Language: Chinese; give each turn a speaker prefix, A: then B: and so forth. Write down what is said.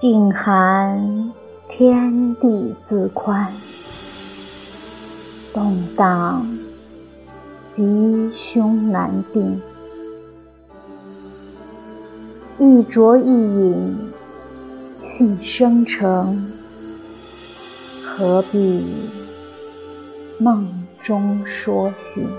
A: 静寒天地自宽，动荡吉凶难定。一酌一饮细生成，何必梦中说醒？